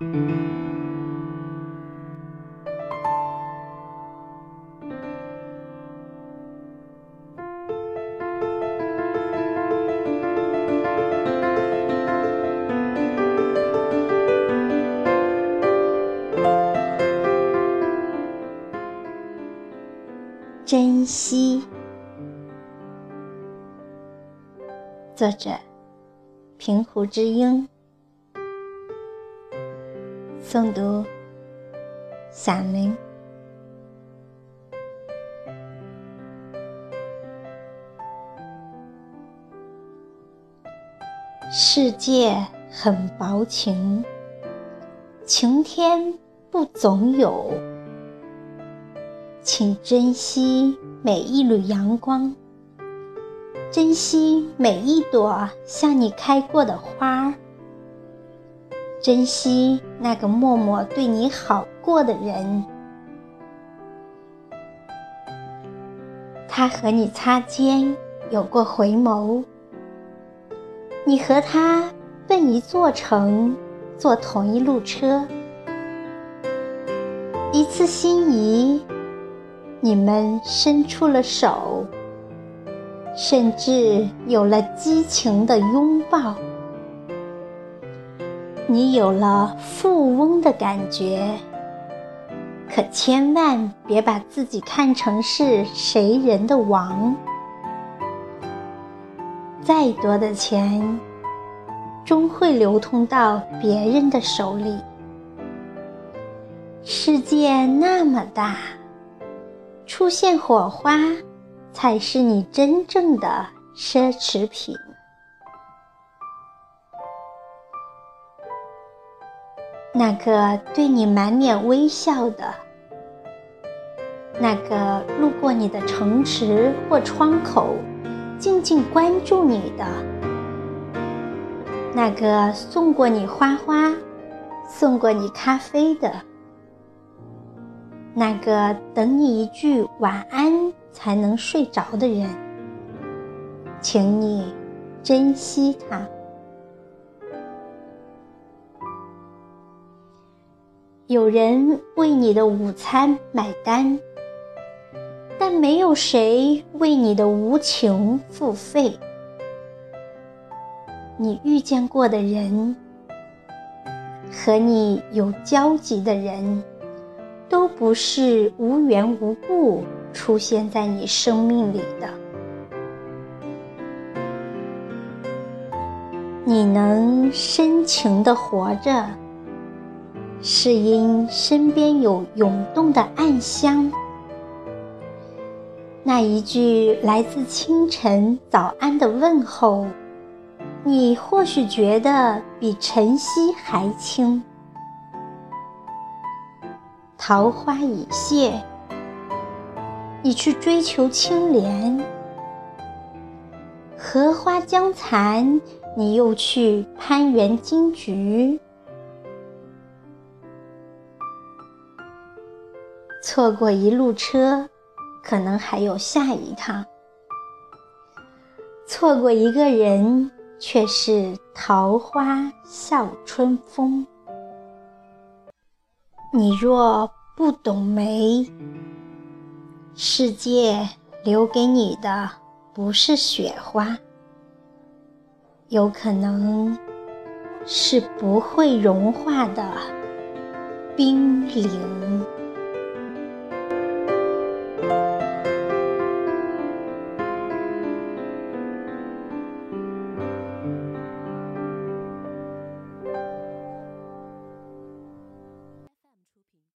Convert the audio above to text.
珍惜。作者：平湖之鹰。诵读：散文。世界很薄情，晴天不总有。请珍惜每一缕阳光，珍惜每一朵向你开过的花儿，珍惜那个默默对你好过的人。他和你擦肩，有过回眸；你和他奔一座城，坐同一路车，一次心仪。你们伸出了手，甚至有了激情的拥抱。你有了富翁的感觉，可千万别把自己看成是谁人的王。再多的钱，终会流通到别人的手里。世界那么大。出现火花，才是你真正的奢侈品。那个对你满脸微笑的，那个路过你的城池或窗口，静静关注你的，那个送过你花花、送过你咖啡的。那个等你一句晚安才能睡着的人，请你珍惜他。有人为你的午餐买单，但没有谁为你的无情付费。你遇见过的人，和你有交集的人。都不是无缘无故出现在你生命里的。你能深情的活着，是因身边有涌动的暗香。那一句来自清晨早安的问候，你或许觉得比晨曦还轻。桃花已谢，你去追求青莲；荷花将残，你又去攀援金菊。错过一路车，可能还有下一趟；错过一个人，却是桃花笑春风。你若不懂梅，世界留给你的不是雪花，有可能是不会融化的冰凌。